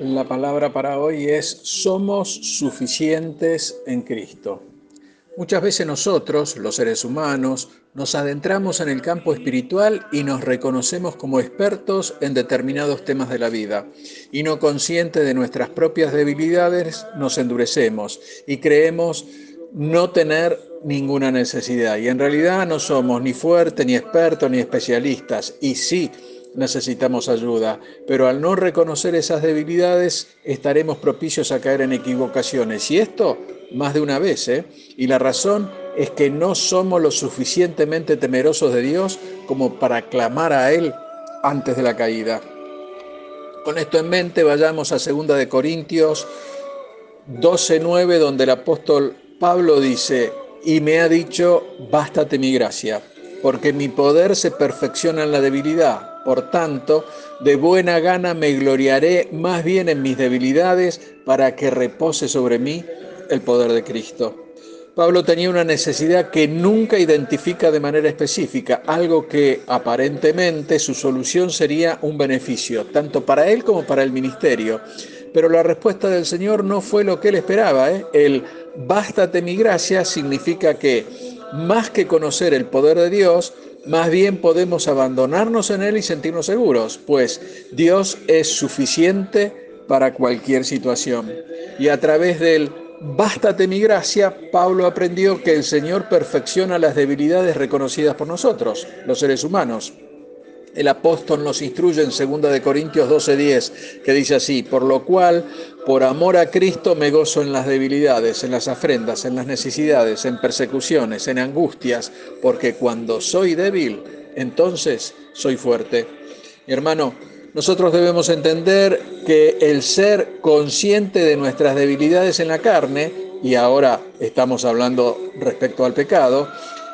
La palabra para hoy es somos suficientes en Cristo. Muchas veces nosotros, los seres humanos, nos adentramos en el campo espiritual y nos reconocemos como expertos en determinados temas de la vida. Y no conscientes de nuestras propias debilidades, nos endurecemos y creemos no tener ninguna necesidad. Y en realidad no somos ni fuertes, ni expertos, ni especialistas. Y sí, necesitamos ayuda, pero al no reconocer esas debilidades estaremos propicios a caer en equivocaciones. Y esto más de una vez, ¿eh? Y la razón es que no somos lo suficientemente temerosos de Dios como para clamar a Él antes de la caída. Con esto en mente, vayamos a 2 de Corintios 12:9, donde el apóstol Pablo dice, y me ha dicho, bástate mi gracia, porque mi poder se perfecciona en la debilidad. Por tanto, de buena gana me gloriaré más bien en mis debilidades para que repose sobre mí el poder de Cristo. Pablo tenía una necesidad que nunca identifica de manera específica, algo que aparentemente su solución sería un beneficio, tanto para él como para el ministerio. Pero la respuesta del Señor no fue lo que él esperaba. ¿eh? El bástate mi gracia significa que más que conocer el poder de Dios, más bien podemos abandonarnos en Él y sentirnos seguros, pues Dios es suficiente para cualquier situación. Y a través del bástate mi gracia, Pablo aprendió que el Señor perfecciona las debilidades reconocidas por nosotros, los seres humanos. El apóstol nos instruye en 2 de Corintios 12:10, que dice así, por lo cual, por amor a Cristo me gozo en las debilidades, en las afrendas, en las necesidades, en persecuciones, en angustias, porque cuando soy débil, entonces soy fuerte. Mi hermano, nosotros debemos entender que el ser consciente de nuestras debilidades en la carne, y ahora estamos hablando respecto al pecado,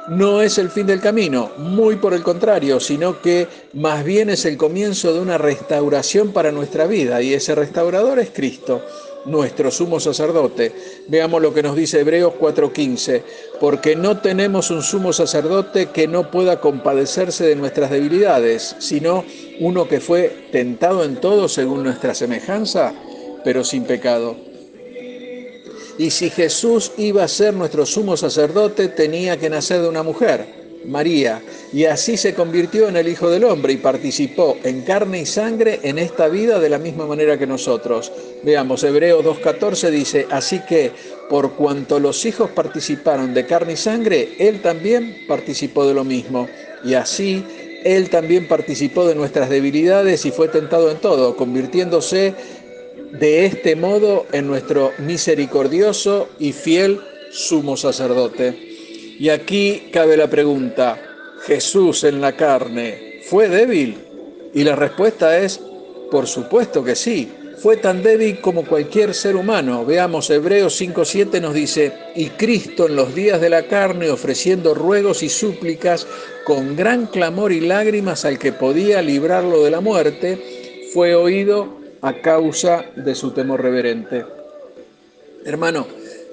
no es el fin del camino, muy por el contrario, sino que más bien es el comienzo de una restauración para nuestra vida y ese restaurador es Cristo, nuestro sumo sacerdote. Veamos lo que nos dice Hebreos 4:15, porque no tenemos un sumo sacerdote que no pueda compadecerse de nuestras debilidades, sino uno que fue tentado en todo según nuestra semejanza, pero sin pecado. Y si Jesús iba a ser nuestro sumo sacerdote, tenía que nacer de una mujer, María, y así se convirtió en el Hijo del Hombre y participó en carne y sangre en esta vida de la misma manera que nosotros. Veamos, Hebreo 2.14 dice, así que por cuanto los hijos participaron de carne y sangre, Él también participó de lo mismo. Y así Él también participó de nuestras debilidades y fue tentado en todo, convirtiéndose de este modo en nuestro misericordioso y fiel sumo sacerdote. Y aquí cabe la pregunta, ¿Jesús en la carne fue débil? Y la respuesta es, por supuesto que sí, fue tan débil como cualquier ser humano. Veamos, Hebreos 5.7 nos dice, y Cristo en los días de la carne, ofreciendo ruegos y súplicas, con gran clamor y lágrimas al que podía librarlo de la muerte, fue oído a causa de su temor reverente. Hermano,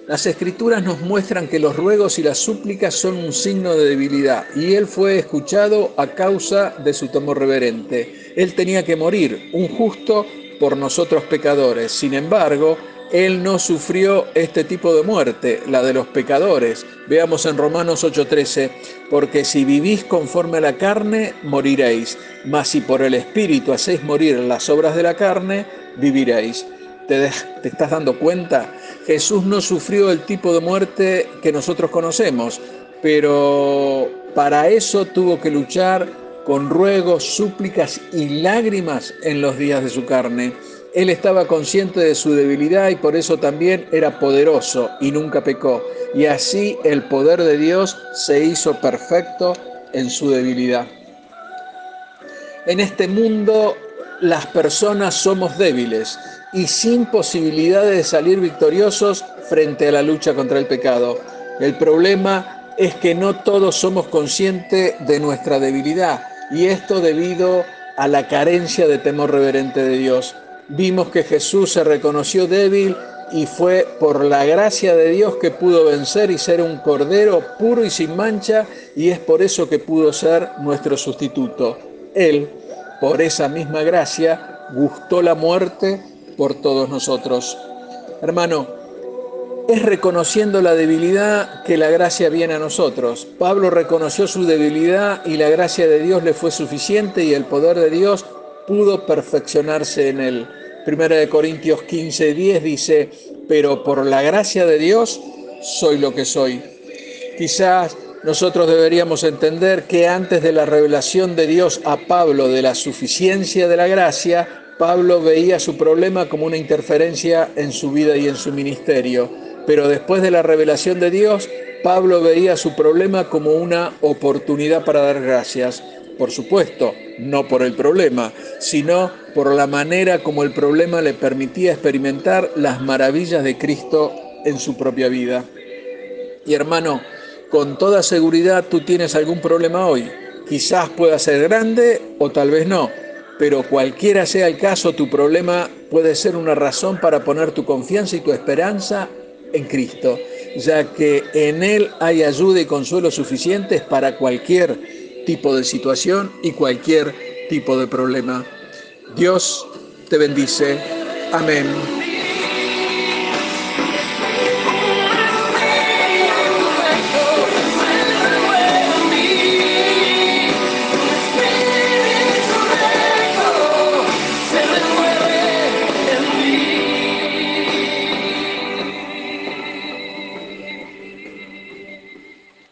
las escrituras nos muestran que los ruegos y las súplicas son un signo de debilidad y él fue escuchado a causa de su temor reverente. Él tenía que morir, un justo por nosotros pecadores. Sin embargo, él no sufrió este tipo de muerte, la de los pecadores. Veamos en Romanos 8:13, porque si vivís conforme a la carne, moriréis, mas si por el Espíritu hacéis morir las obras de la carne, viviréis. ¿Te, ¿Te estás dando cuenta? Jesús no sufrió el tipo de muerte que nosotros conocemos, pero para eso tuvo que luchar con ruegos, súplicas y lágrimas en los días de su carne. Él estaba consciente de su debilidad y por eso también era poderoso y nunca pecó. Y así el poder de Dios se hizo perfecto en su debilidad. En este mundo las personas somos débiles y sin posibilidades de salir victoriosos frente a la lucha contra el pecado. El problema es que no todos somos conscientes de nuestra debilidad y esto debido a la carencia de temor reverente de Dios vimos que Jesús se reconoció débil y fue por la gracia de Dios que pudo vencer y ser un cordero puro y sin mancha y es por eso que pudo ser nuestro sustituto. Él, por esa misma gracia, gustó la muerte por todos nosotros. Hermano, es reconociendo la debilidad que la gracia viene a nosotros. Pablo reconoció su debilidad y la gracia de Dios le fue suficiente y el poder de Dios pudo perfeccionarse en él. Primera de Corintios 15, 10 dice, pero por la gracia de Dios soy lo que soy. Quizás nosotros deberíamos entender que antes de la revelación de Dios a Pablo de la suficiencia de la gracia, Pablo veía su problema como una interferencia en su vida y en su ministerio. Pero después de la revelación de Dios, Pablo veía su problema como una oportunidad para dar gracias. Por supuesto, no por el problema, sino por la manera como el problema le permitía experimentar las maravillas de Cristo en su propia vida. Y hermano, con toda seguridad tú tienes algún problema hoy. Quizás pueda ser grande o tal vez no, pero cualquiera sea el caso, tu problema puede ser una razón para poner tu confianza y tu esperanza en Cristo, ya que en Él hay ayuda y consuelo suficientes para cualquier tipo de situación y cualquier tipo de problema. Dios te bendice. Amén.